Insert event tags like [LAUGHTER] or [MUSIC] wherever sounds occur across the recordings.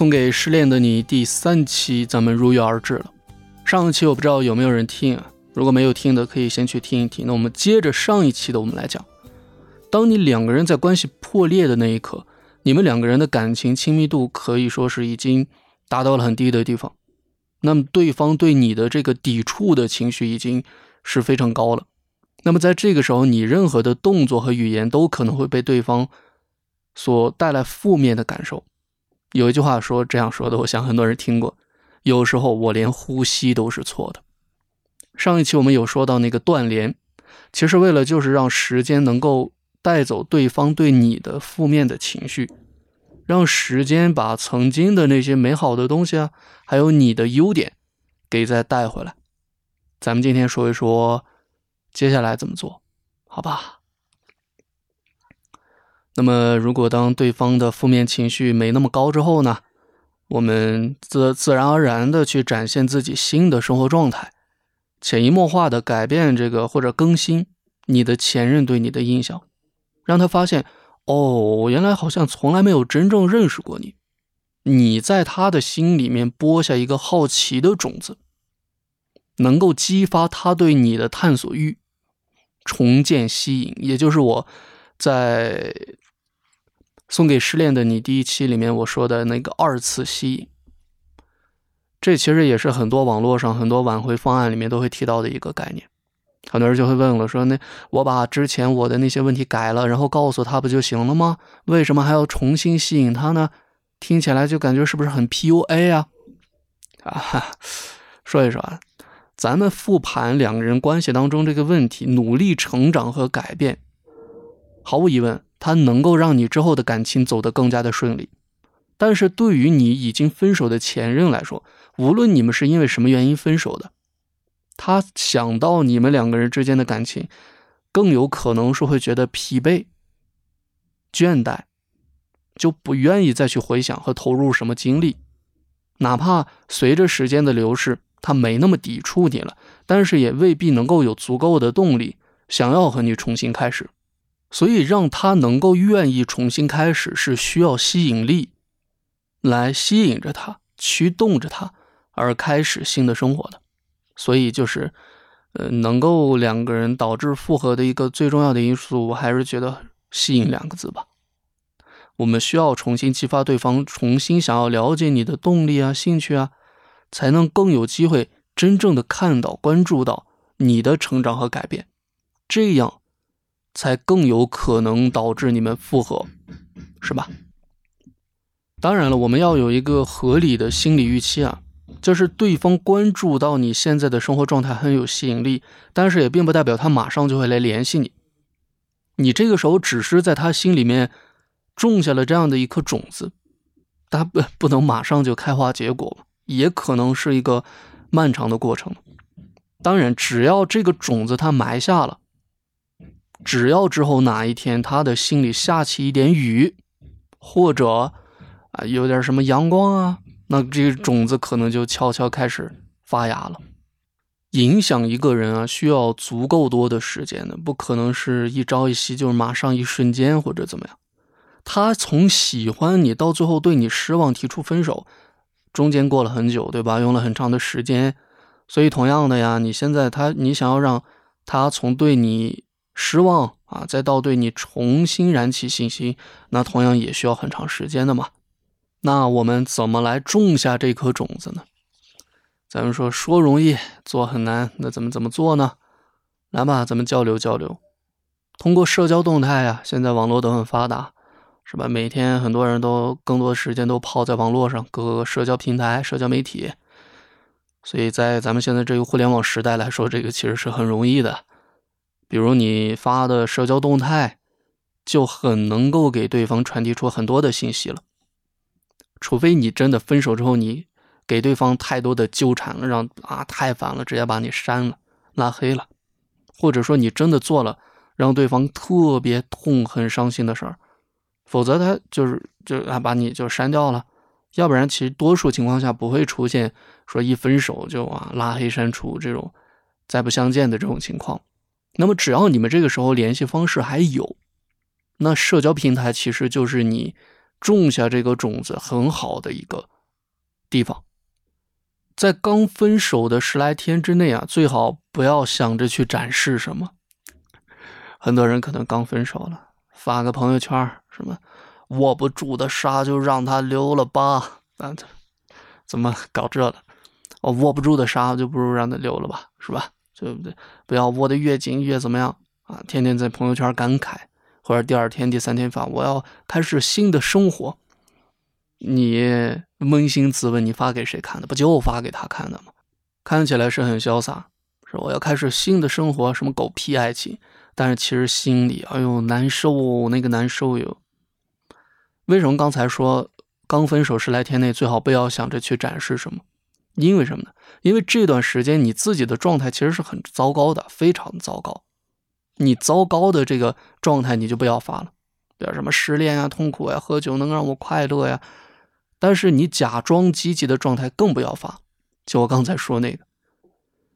送给失恋的你第三期，咱们如约而至了。上一期我不知道有没有人听啊，如果没有听的，可以先去听一听。那我们接着上一期的，我们来讲，当你两个人在关系破裂的那一刻，你们两个人的感情亲密度可以说是已经达到了很低的地方，那么对方对你的这个抵触的情绪已经是非常高了。那么在这个时候，你任何的动作和语言都可能会被对方所带来负面的感受。有一句话说这样说的，我想很多人听过。有时候我连呼吸都是错的。上一期我们有说到那个断联，其实为了就是让时间能够带走对方对你的负面的情绪，让时间把曾经的那些美好的东西啊，还有你的优点给再带回来。咱们今天说一说接下来怎么做，好吧？那么，如果当对方的负面情绪没那么高之后呢，我们自自然而然的去展现自己新的生活状态，潜移默化的改变这个或者更新你的前任对你的印象，让他发现哦，原来好像从来没有真正认识过你，你在他的心里面播下一个好奇的种子，能够激发他对你的探索欲，重建吸引，也就是我在。送给失恋的你第一期里面我说的那个二次吸引，这其实也是很多网络上很多挽回方案里面都会提到的一个概念。很多人就会问了，说那我把之前我的那些问题改了，然后告诉他不就行了吗？为什么还要重新吸引他呢？听起来就感觉是不是很 PUA 啊？啊，[LAUGHS] 说一说啊，咱们复盘两个人关系当中这个问题，努力成长和改变，毫无疑问。它能够让你之后的感情走得更加的顺利，但是对于你已经分手的前任来说，无论你们是因为什么原因分手的，他想到你们两个人之间的感情，更有可能是会觉得疲惫、倦怠，就不愿意再去回想和投入什么精力，哪怕随着时间的流逝，他没那么抵触你了，但是也未必能够有足够的动力想要和你重新开始。所以，让他能够愿意重新开始，是需要吸引力来吸引着他、驱动着他而开始新的生活的。所以，就是，呃，能够两个人导致复合的一个最重要的因素，我还是觉得“吸引”两个字吧。我们需要重新激发对方，重新想要了解你的动力啊、兴趣啊，才能更有机会真正的看到、关注到你的成长和改变。这样。才更有可能导致你们复合，是吧？当然了，我们要有一个合理的心理预期啊，就是对方关注到你现在的生活状态很有吸引力，但是也并不代表他马上就会来联系你。你这个时候只是在他心里面种下了这样的一颗种子，他不不能马上就开花结果，也可能是一个漫长的过程。当然，只要这个种子他埋下了。只要之后哪一天他的心里下起一点雨，或者啊有点什么阳光啊，那这个种子可能就悄悄开始发芽了。影响一个人啊，需要足够多的时间的，不可能是一朝一夕，就是马上一瞬间或者怎么样。他从喜欢你到最后对你失望，提出分手，中间过了很久，对吧？用了很长的时间。所以同样的呀，你现在他你想要让他从对你。失望啊，再到对你重新燃起信心，那同样也需要很长时间的嘛。那我们怎么来种下这颗种子呢？咱们说说容易，做很难，那怎么怎么做呢？来吧，咱们交流交流。通过社交动态啊，现在网络都很发达，是吧？每天很多人都更多的时间都泡在网络上，各个社交平台、社交媒体。所以在咱们现在这个互联网时代来说，这个其实是很容易的。比如你发的社交动态，就很能够给对方传递出很多的信息了。除非你真的分手之后，你给对方太多的纠缠了，让啊太烦了，直接把你删了、拉黑了，或者说你真的做了让对方特别痛恨、伤心的事儿，否则他就是就啊把你就删掉了。要不然，其实多数情况下不会出现说一分手就啊拉黑、删除这种再不相见的这种情况。那么，只要你们这个时候联系方式还有，那社交平台其实就是你种下这个种子很好的一个地方。在刚分手的十来天之内啊，最好不要想着去展示什么。很多人可能刚分手了，发个朋友圈什么握不住的沙就让它溜了吧，啊，[LAUGHS] 怎么搞这了？我握不住的沙就不如让它溜了吧，是吧？对不对？不要握得越紧越怎么样啊？天天在朋友圈感慨，或者第二天、第三天发我要开始新的生活。你扪心自问，你发给谁看的？不就发给他看的吗？看起来是很潇洒，说我要开始新的生活，什么狗屁爱情？但是其实心里，哎呦难受，那个难受哟。为什么刚才说刚分手十来天内最好不要想着去展示什么？因为什么呢？因为这段时间你自己的状态其实是很糟糕的，非常糟糕。你糟糕的这个状态你就不要发了，比如什么失恋啊、痛苦呀、喝酒能让我快乐呀。但是你假装积极的状态更不要发，就我刚才说那个。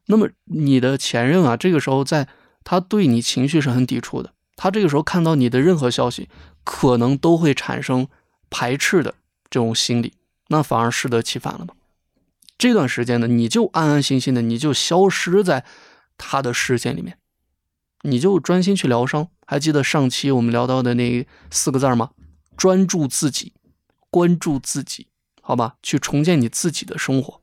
那么你的前任啊，这个时候在他对你情绪是很抵触的，他这个时候看到你的任何消息，可能都会产生排斥的这种心理，那反而适得其反了嘛。这段时间呢，你就安安心心的，你就消失在他的视线里面，你就专心去疗伤。还记得上期我们聊到的那四个字吗？专注自己。关注自己，好吧，去重建你自己的生活。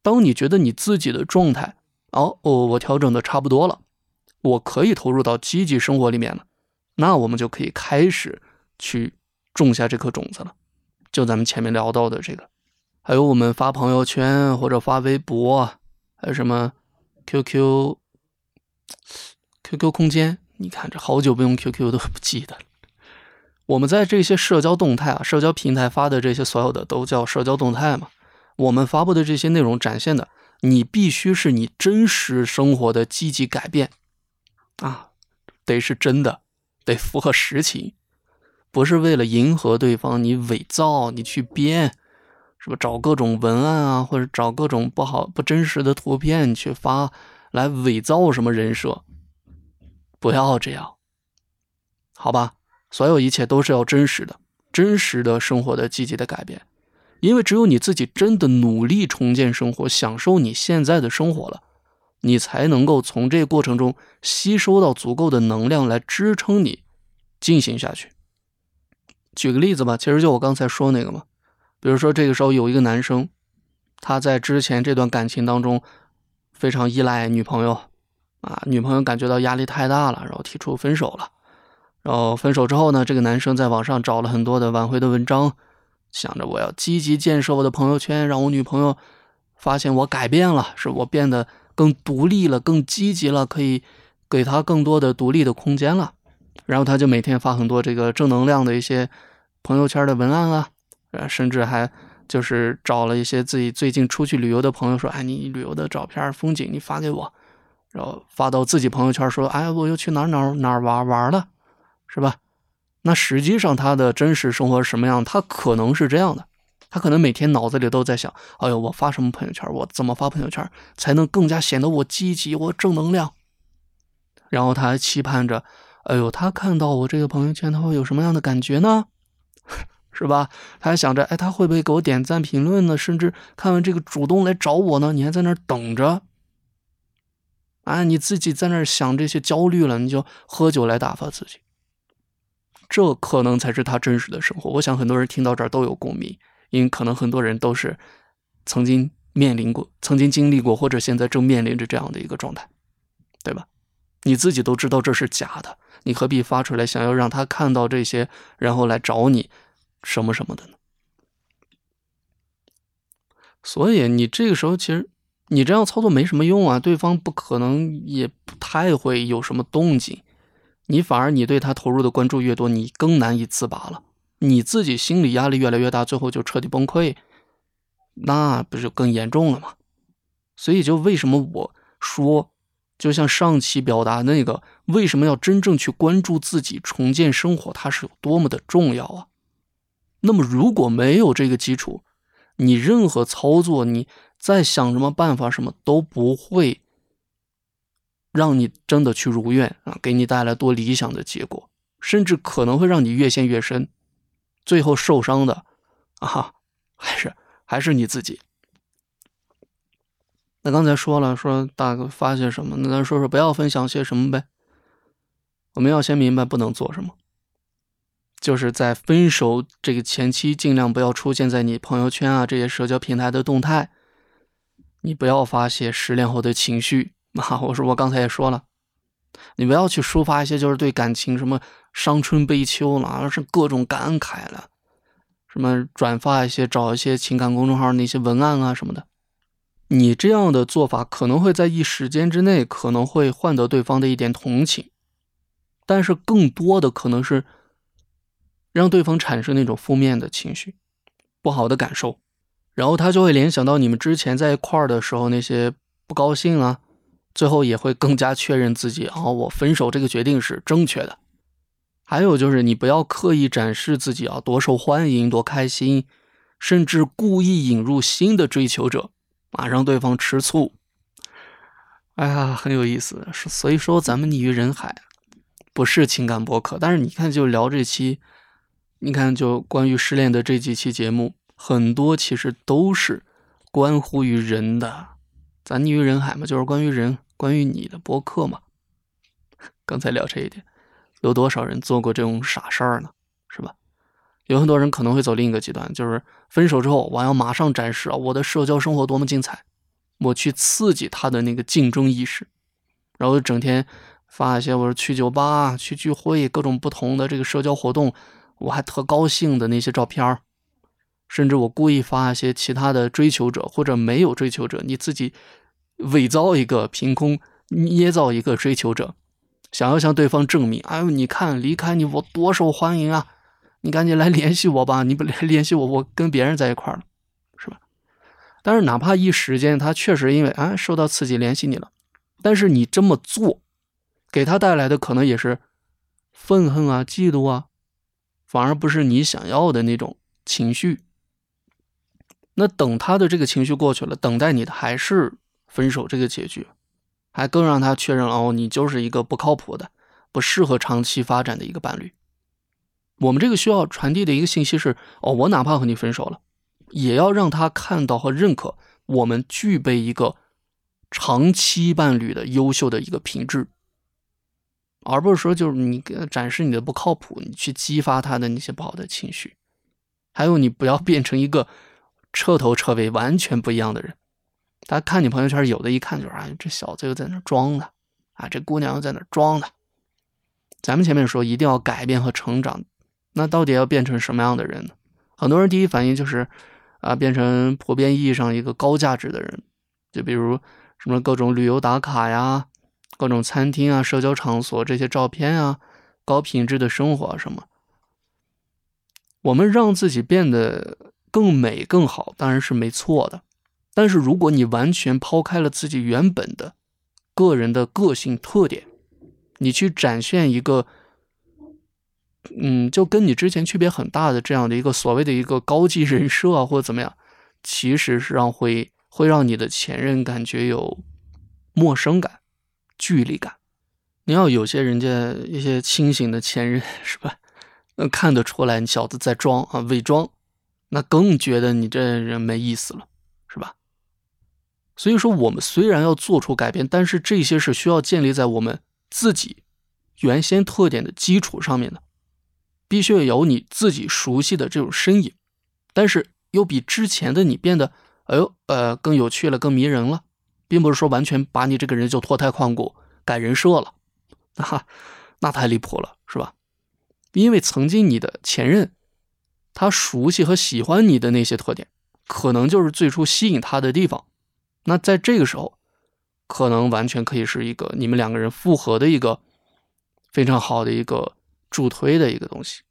当你觉得你自己的状态，哦哦，我调整的差不多了，我可以投入到积极生活里面了，那我们就可以开始去种下这颗种子了。就咱们前面聊到的这个，还有我们发朋友圈或者发微博，还有什么 QQ、QQ 空间，你看这好久不用 QQ 都不记得。我们在这些社交动态啊，社交平台发的这些所有的都叫社交动态嘛。我们发布的这些内容展现的，你必须是你真实生活的积极改变啊，得是真的，得符合实情，不是为了迎合对方你伪造你去编，是不找各种文案啊，或者找各种不好不真实的图片去发来伪造什么人设，不要这样，好吧？所有一切都是要真实的，真实的生活的积极的改变，因为只有你自己真的努力重建生活，享受你现在的生活了，你才能够从这个过程中吸收到足够的能量来支撑你进行下去。举个例子吧，其实就我刚才说那个嘛，比如说这个时候有一个男生，他在之前这段感情当中非常依赖女朋友，啊，女朋友感觉到压力太大了，然后提出分手了。然后分手之后呢，这个男生在网上找了很多的挽回的文章，想着我要积极建设我的朋友圈，让我女朋友发现我改变了，是我变得更独立了，更积极了，可以给她更多的独立的空间了。然后他就每天发很多这个正能量的一些朋友圈的文案啊，甚至还就是找了一些自己最近出去旅游的朋友说：“哎，你旅游的照片、风景你发给我。”然后发到自己朋友圈说：“哎，我又去哪哪哪玩玩了。”是吧？那实际上他的真实生活是什么样？他可能是这样的，他可能每天脑子里都在想：哎呦，我发什么朋友圈？我怎么发朋友圈才能更加显得我积极、我正能量？然后他还期盼着：哎呦，他看到我这个朋友圈，他会有什么样的感觉呢？[LAUGHS] 是吧？他还想着：哎，他会不会给我点赞、评论呢？甚至看完这个主动来找我呢？你还在那儿等着？啊，你自己在那儿想这些焦虑了，你就喝酒来打发自己。这可能才是他真实的生活。我想很多人听到这儿都有共鸣，因为可能很多人都是曾经面临过、曾经经历过，或者现在正面临着这样的一个状态，对吧？你自己都知道这是假的，你何必发出来想要让他看到这些，然后来找你什么什么的呢？所以你这个时候其实你这样操作没什么用啊，对方不可能也不太会有什么动静。你反而，你对他投入的关注越多，你更难以自拔了。你自己心理压力越来越大，最后就彻底崩溃，那不是更严重了吗？所以，就为什么我说，就像上期表达那个，为什么要真正去关注自己，重建生活，它是有多么的重要啊？那么，如果没有这个基础，你任何操作，你再想什么办法，什么都不会。让你真的去如愿啊，给你带来多理想的结果，甚至可能会让你越陷越深，最后受伤的啊，还是还是你自己？那刚才说了，说大哥发些什么？那咱说说不要分享些什么呗？我们要先明白不能做什么，就是在分手这个前期，尽量不要出现在你朋友圈啊这些社交平台的动态。你不要发泄失恋后的情绪 [LAUGHS] 啊！我说我刚才也说了，你不要去抒发一些就是对感情什么伤春悲秋了，而是各种感慨了，什么转发一些找一些情感公众号那些文案啊什么的。你这样的做法可能会在一时间之内可能会换得对方的一点同情，但是更多的可能是让对方产生那种负面的情绪、不好的感受。然后他就会联想到你们之前在一块儿的时候那些不高兴啊，最后也会更加确认自己啊，我分手这个决定是正确的。还有就是你不要刻意展示自己啊多受欢迎多开心，甚至故意引入新的追求者啊，让对方吃醋。哎呀，很有意思。所以说咱们溺于人海，不是情感博客，但是你看就聊这期，你看就关于失恋的这几期节目。很多其实都是关乎于人的，咱溺于人海嘛，就是关于人，关于你的博客嘛。[LAUGHS] 刚才聊这一点，有多少人做过这种傻事儿呢？是吧？有很多人可能会走另一个极端，就是分手之后，我要马上展示啊，我的社交生活多么精彩，我去刺激他的那个竞争意识，然后整天发一些我说去酒吧、去聚会、各种不同的这个社交活动，我还特高兴的那些照片。甚至我故意发一些其他的追求者或者没有追求者，你自己伪造一个凭空捏造一个追求者，想要向对方证明，哎呦，你看离开你我多受欢迎啊，你赶紧来联系我吧，你不来联系我，我跟别人在一块了，是吧？但是哪怕一时间他确实因为啊受到刺激联系你了，但是你这么做，给他带来的可能也是愤恨啊、嫉妒啊，反而不是你想要的那种情绪。那等他的这个情绪过去了，等待你的还是分手这个结局，还更让他确认哦，你就是一个不靠谱的、不适合长期发展的一个伴侣。我们这个需要传递的一个信息是：哦，我哪怕和你分手了，也要让他看到和认可我们具备一个长期伴侣的优秀的一个品质，而不是说就是你展示你的不靠谱，你去激发他的那些不好的情绪。还有，你不要变成一个。彻头彻尾完全不一样的人，他看你朋友圈，有的一看就是啊，这小子又在那装的，啊，这姑娘又在那装的。咱们前面说一定要改变和成长，那到底要变成什么样的人呢？很多人第一反应就是啊，变成普遍意义上一个高价值的人，就比如什么各种旅游打卡呀，各种餐厅啊、社交场所这些照片啊，高品质的生活什么。我们让自己变得。更美更好当然是没错的，但是如果你完全抛开了自己原本的个人的个性特点，你去展现一个，嗯，就跟你之前区别很大的这样的一个所谓的一个高级人设啊，或者怎么样，其实是让会会让你的前任感觉有陌生感、距离感。你要有些人家一些清醒的前任 [LAUGHS] 是吧？能看得出来你小子在装啊，伪装。那更觉得你这人没意思了，是吧？所以说，我们虽然要做出改变，但是这些是需要建立在我们自己原先特点的基础上面的，必须要有你自己熟悉的这种身影，但是又比之前的你变得，哎呦，呃，更有趣了，更迷人了，并不是说完全把你这个人就脱胎换骨改人设了，哈，那太离谱了，是吧？因为曾经你的前任。他熟悉和喜欢你的那些特点，可能就是最初吸引他的地方。那在这个时候，可能完全可以是一个你们两个人复合的一个非常好的一个助推的一个东西。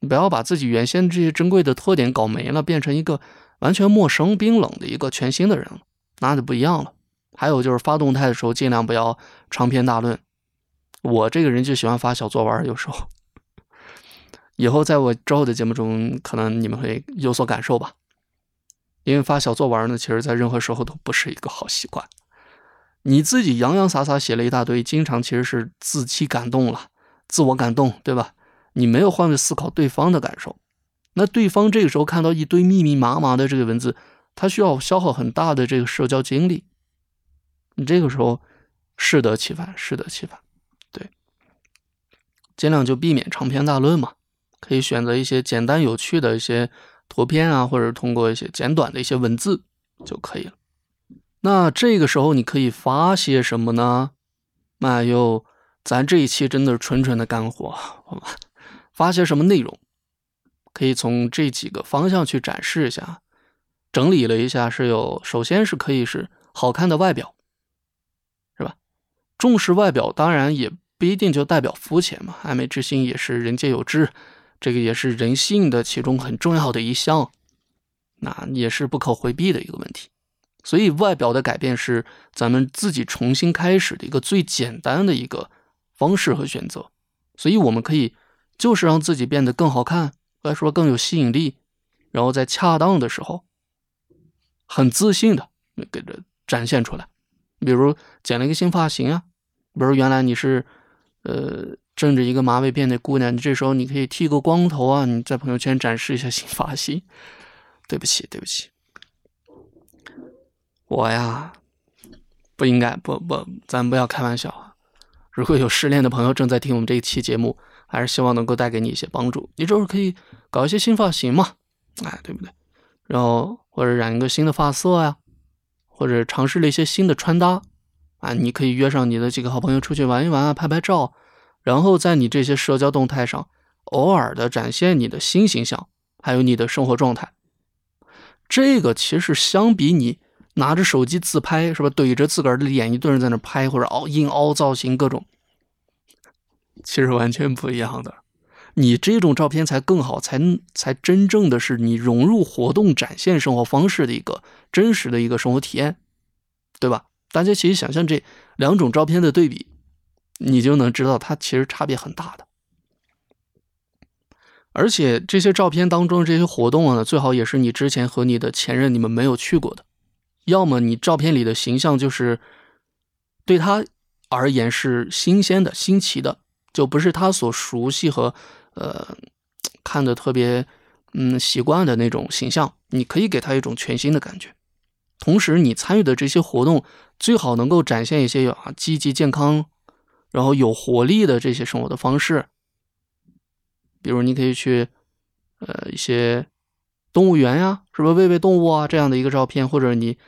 你不要把自己原先这些珍贵的特点搞没了，变成一个完全陌生、冰冷的一个全新的人了，那就不一样了。还有就是发动态的时候，尽量不要长篇大论。我这个人就喜欢发小作文，有时候。以后在我之后的节目中，可能你们会有所感受吧。因为发小作文呢，其实在任何时候都不是一个好习惯。你自己洋洋洒洒写了一大堆，经常其实是自欺感动了，自我感动，对吧？你没有换位思考对方的感受，那对方这个时候看到一堆密密麻麻的这个文字，他需要消耗很大的这个社交精力。你这个时候适得其反，适得其反。对，尽量就避免长篇大论嘛，可以选择一些简单有趣的一些图片啊，或者通过一些简短的一些文字就可以了。那这个时候你可以发些什么呢？那又，咱这一期真的是纯纯的干货，好吧？发些什么内容？可以从这几个方向去展示一下。整理了一下，是有，首先是可以是好看的外表，重视外表，当然也不一定就代表肤浅嘛。爱美之心也是人皆有之，这个也是人性的其中很重要的一项，那也是不可回避的一个问题。所以，外表的改变是咱们自己重新开始的一个最简单的一个方式和选择。所以，我们可以就是让自己变得更好看，或者说更有吸引力，然后在恰当的时候，很自信的给它展现出来。比如剪了一个新发型啊，比如原来你是呃正着一个马尾辫的姑娘，你这时候你可以剃个光头啊，你在朋友圈展示一下新发型。对不起，对不起。我呀，不应该不不，咱不要开玩笑啊！如果有失恋的朋友正在听我们这一期节目，还是希望能够带给你一些帮助。你就是可以搞一些新发型嘛，哎，对不对？然后或者染一个新的发色呀，或者尝试了一些新的穿搭啊，你可以约上你的几个好朋友出去玩一玩啊，拍拍照，然后在你这些社交动态上偶尔的展现你的新形象，还有你的生活状态。这个其实相比你。拿着手机自拍是吧？怼着自个儿的脸一顿在那拍，或者凹硬凹造型各种，其实完全不一样的。你这种照片才更好，才才真正的是你融入活动、展现生活方式的一个真实的一个生活体验，对吧？大家其实想象这两种照片的对比，你就能知道它其实差别很大的。而且这些照片当中这些活动啊，最好也是你之前和你的前任你们没有去过的。要么你照片里的形象就是对他而言是新鲜的、新奇的，就不是他所熟悉和呃看的特别嗯习惯的那种形象。你可以给他一种全新的感觉。同时，你参与的这些活动最好能够展现一些啊积极、健康，然后有活力的这些生活的方式。比如，你可以去呃一些。动物园呀，是不是喂喂动物啊？这样的一个照片，或者你，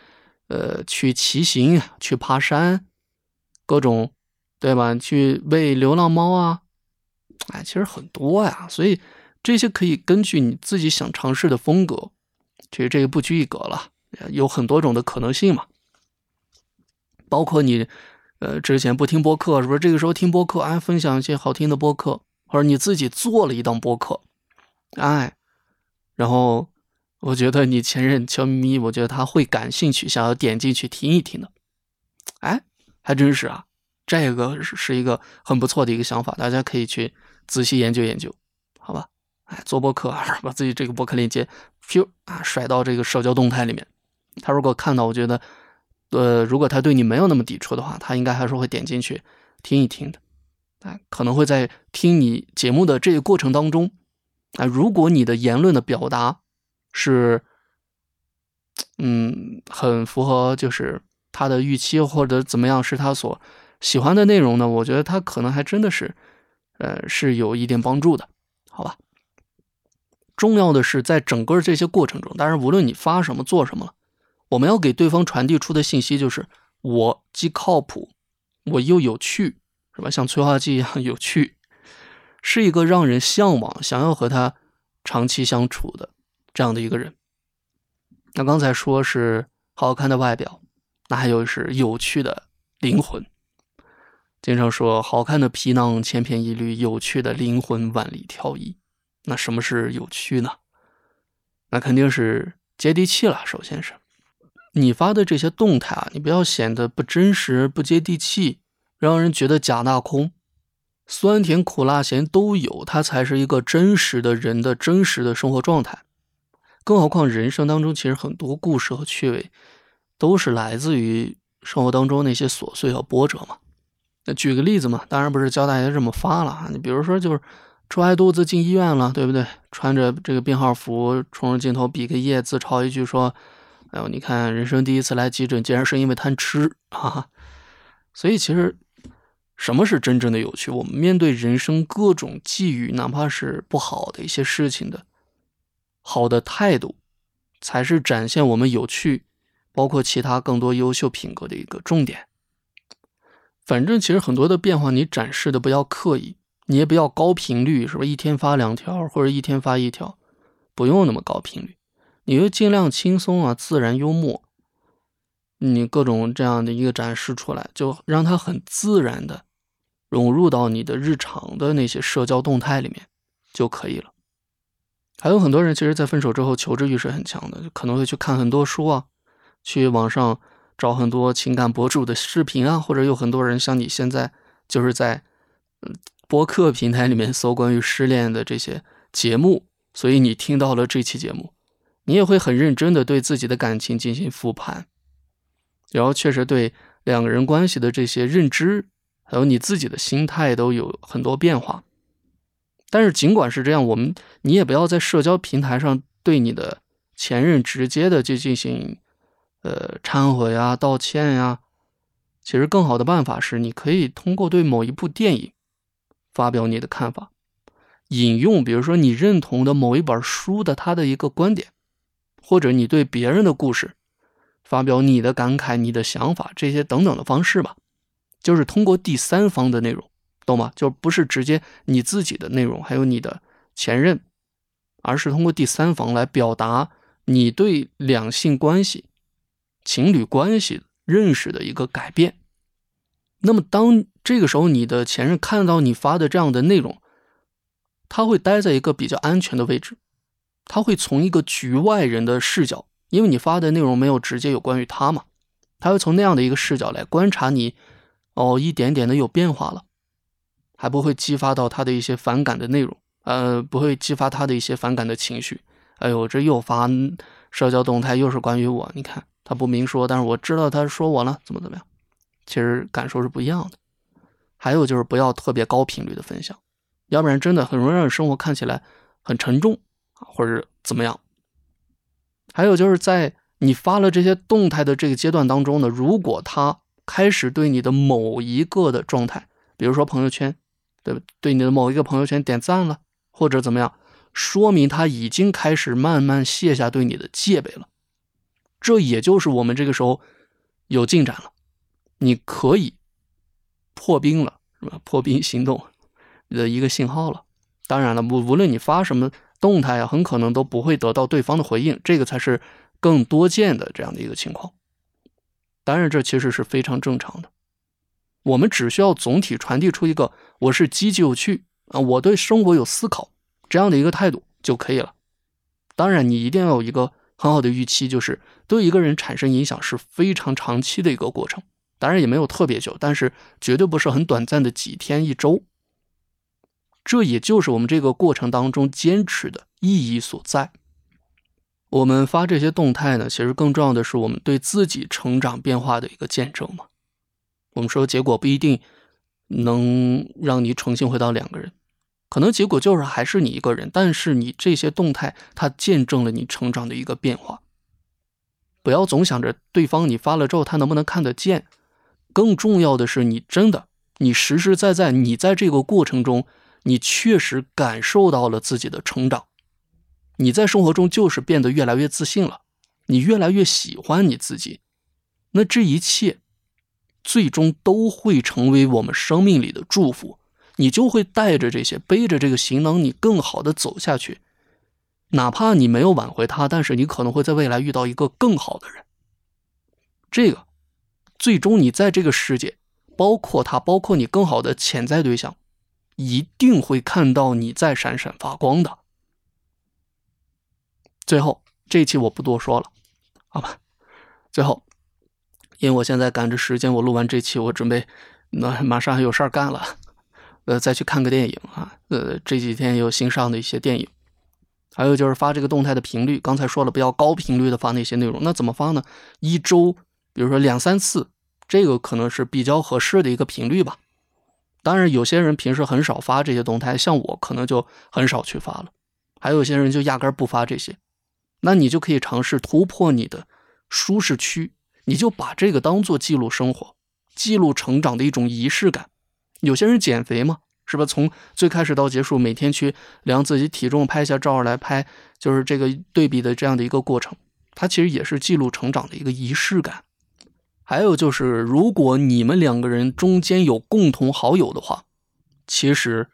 呃，去骑行、去爬山，各种，对吧？去喂流浪猫啊，哎，其实很多呀。所以这些可以根据你自己想尝试的风格，其实这个不拘一格了，有很多种的可能性嘛。包括你，呃，之前不听播客，是不是？这个时候听播客，哎，分享一些好听的播客，或者你自己做了一档播客，哎，然后。我觉得你前任悄咪咪，我觉得他会感兴趣，想要点进去听一听的。哎，还真是啊，这个是是一个很不错的一个想法，大家可以去仔细研究研究，好吧？哎，做播客，把自己这个播客链接，咻啊，甩到这个社交动态里面。他如果看到，我觉得，呃，如果他对你没有那么抵触的话，他应该还是会点进去听一听的。哎，可能会在听你节目的这个过程当中，啊，如果你的言论的表达。是，嗯，很符合就是他的预期或者怎么样，是他所喜欢的内容呢？我觉得他可能还真的是，呃，是有一点帮助的，好吧？重要的是在整个这些过程中，当然无论你发什么做什么了，我们要给对方传递出的信息就是我既靠谱，我又有趣，是吧？像催化剂一样有趣，是一个让人向往、想要和他长期相处的。这样的一个人，那刚才说是好看的外表，那还有是有趣的灵魂。经常说好看的皮囊千篇一律，有趣的灵魂万里挑一。那什么是有趣呢？那肯定是接地气了。首先是你发的这些动态啊，你不要显得不真实、不接地气，让人觉得假大空，酸甜苦辣咸都有，它才是一个真实的人的真实的生活状态。更何况，人生当中其实很多故事和趣味，都是来自于生活当中那些琐碎和波折嘛。那举个例子嘛，当然不是教大家这么发了啊。你比如说，就是出挨肚子进医院了，对不对？穿着这个病号服，冲着镜头比个耶，自嘲一句说：“哎呦，你看，人生第一次来急诊，竟然是因为贪吃啊！”所以，其实什么是真正的有趣？我们面对人生各种际遇，哪怕是不好的一些事情的，好的态度，才是展现我们有趣，包括其他更多优秀品格的一个重点。反正，其实很多的变化，你展示的不要刻意。你也不要高频率，是不是一天发两条或者一天发一条？不用那么高频率，你就尽量轻松啊，自然幽默。你各种这样的一个展示出来，就让它很自然的融入到你的日常的那些社交动态里面就可以了。还有很多人其实，在分手之后求知欲是很强的，可能会去看很多书啊，去网上找很多情感博主的视频啊，或者有很多人像你现在就是在嗯。播客平台里面搜关于失恋的这些节目，所以你听到了这期节目，你也会很认真的对自己的感情进行复盘，然后确实对两个人关系的这些认知，还有你自己的心态都有很多变化。但是尽管是这样，我们你也不要在社交平台上对你的前任直接的就进行呃忏悔啊、道歉呀。其实更好的办法是，你可以通过对某一部电影。发表你的看法，引用比如说你认同的某一本书的他的一个观点，或者你对别人的故事发表你的感慨、你的想法这些等等的方式吧，就是通过第三方的内容，懂吗？就不是直接你自己的内容，还有你的前任，而是通过第三方来表达你对两性关系、情侣关系认识的一个改变。那么当这个时候，你的前任看到你发的这样的内容，他会待在一个比较安全的位置，他会从一个局外人的视角，因为你发的内容没有直接有关于他嘛，他会从那样的一个视角来观察你，哦，一点点的有变化了，还不会激发到他的一些反感的内容，呃，不会激发他的一些反感的情绪。哎呦，这又发社交动态，又是关于我，你看他不明说，但是我知道他说我了，怎么怎么样，其实感受是不一样的。还有就是不要特别高频率的分享，要不然真的很容易让生活看起来很沉重啊，或者怎么样。还有就是在你发了这些动态的这个阶段当中呢，如果他开始对你的某一个的状态，比如说朋友圈，对对你的某一个朋友圈点赞了，或者怎么样，说明他已经开始慢慢卸下对你的戒备了。这也就是我们这个时候有进展了，你可以。破冰了是吧？破冰行动的一个信号了。当然了，无无论你发什么动态啊，很可能都不会得到对方的回应，这个才是更多见的这样的一个情况。当然，这其实是非常正常的。我们只需要总体传递出一个我是积极有趣啊，我对生活有思考这样的一个态度就可以了。当然，你一定要有一个很好的预期，就是对一个人产生影响是非常长期的一个过程。当然也没有特别久，但是绝对不是很短暂的几天一周。这也就是我们这个过程当中坚持的意义所在。我们发这些动态呢，其实更重要的是我们对自己成长变化的一个见证嘛。我们说结果不一定能让你重新回到两个人，可能结果就是还是你一个人，但是你这些动态它见证了你成长的一个变化。不要总想着对方你发了之后他能不能看得见。更重要的是，你真的，你实实在在，你在这个过程中，你确实感受到了自己的成长。你在生活中就是变得越来越自信了，你越来越喜欢你自己。那这一切，最终都会成为我们生命里的祝福。你就会带着这些，背着这个行囊，你更好的走下去。哪怕你没有挽回他，但是你可能会在未来遇到一个更好的人。这个。最终，你在这个世界，包括他，包括你更好的潜在对象，一定会看到你在闪闪发光的。最后，这期我不多说了，好吧？最后，因为我现在赶着时间，我录完这期，我准备那马上还有事儿干了，呃，再去看个电影啊。呃，这几天有新上的一些电影，还有就是发这个动态的频率，刚才说了不要高频率的发那些内容，那怎么发呢？一周。比如说两三次，这个可能是比较合适的一个频率吧。当然，有些人平时很少发这些动态，像我可能就很少去发了。还有些人就压根儿不发这些，那你就可以尝试突破你的舒适区，你就把这个当做记录生活、记录成长的一种仪式感。有些人减肥嘛，是吧？从最开始到结束，每天去量自己体重，拍下照来拍，就是这个对比的这样的一个过程，它其实也是记录成长的一个仪式感。还有就是，如果你们两个人中间有共同好友的话，其实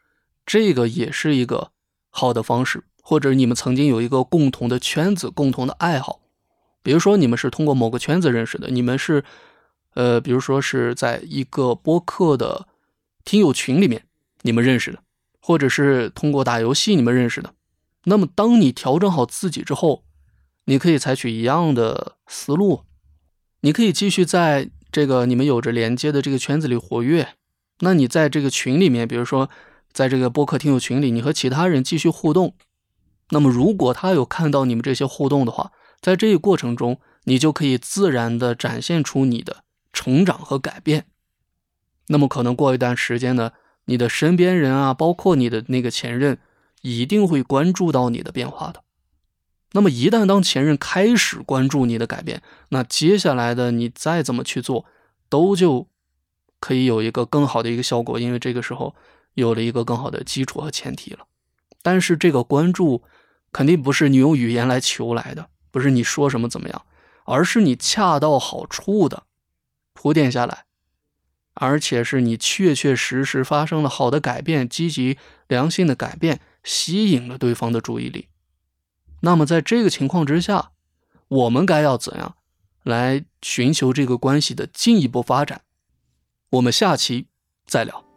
这个也是一个好的方式。或者你们曾经有一个共同的圈子、共同的爱好，比如说你们是通过某个圈子认识的，你们是，呃，比如说是在一个播客的听友群里面你们认识的，或者是通过打游戏你们认识的。那么，当你调整好自己之后，你可以采取一样的思路。你可以继续在这个你们有着连接的这个圈子里活跃。那你在这个群里面，比如说在这个播客听友群里，你和其他人继续互动。那么如果他有看到你们这些互动的话，在这一过程中，你就可以自然的展现出你的成长和改变。那么可能过一段时间呢，你的身边人啊，包括你的那个前任，一定会关注到你的变化的。那么一旦当前任开始关注你的改变，那接下来的你再怎么去做，都就可以有一个更好的一个效果，因为这个时候有了一个更好的基础和前提了。但是这个关注肯定不是你用语言来求来的，不是你说什么怎么样，而是你恰到好处的铺垫下来，而且是你确确实实发生了好的改变，积极良性的改变，吸引了对方的注意力。那么，在这个情况之下，我们该要怎样来寻求这个关系的进一步发展？我们下期再聊。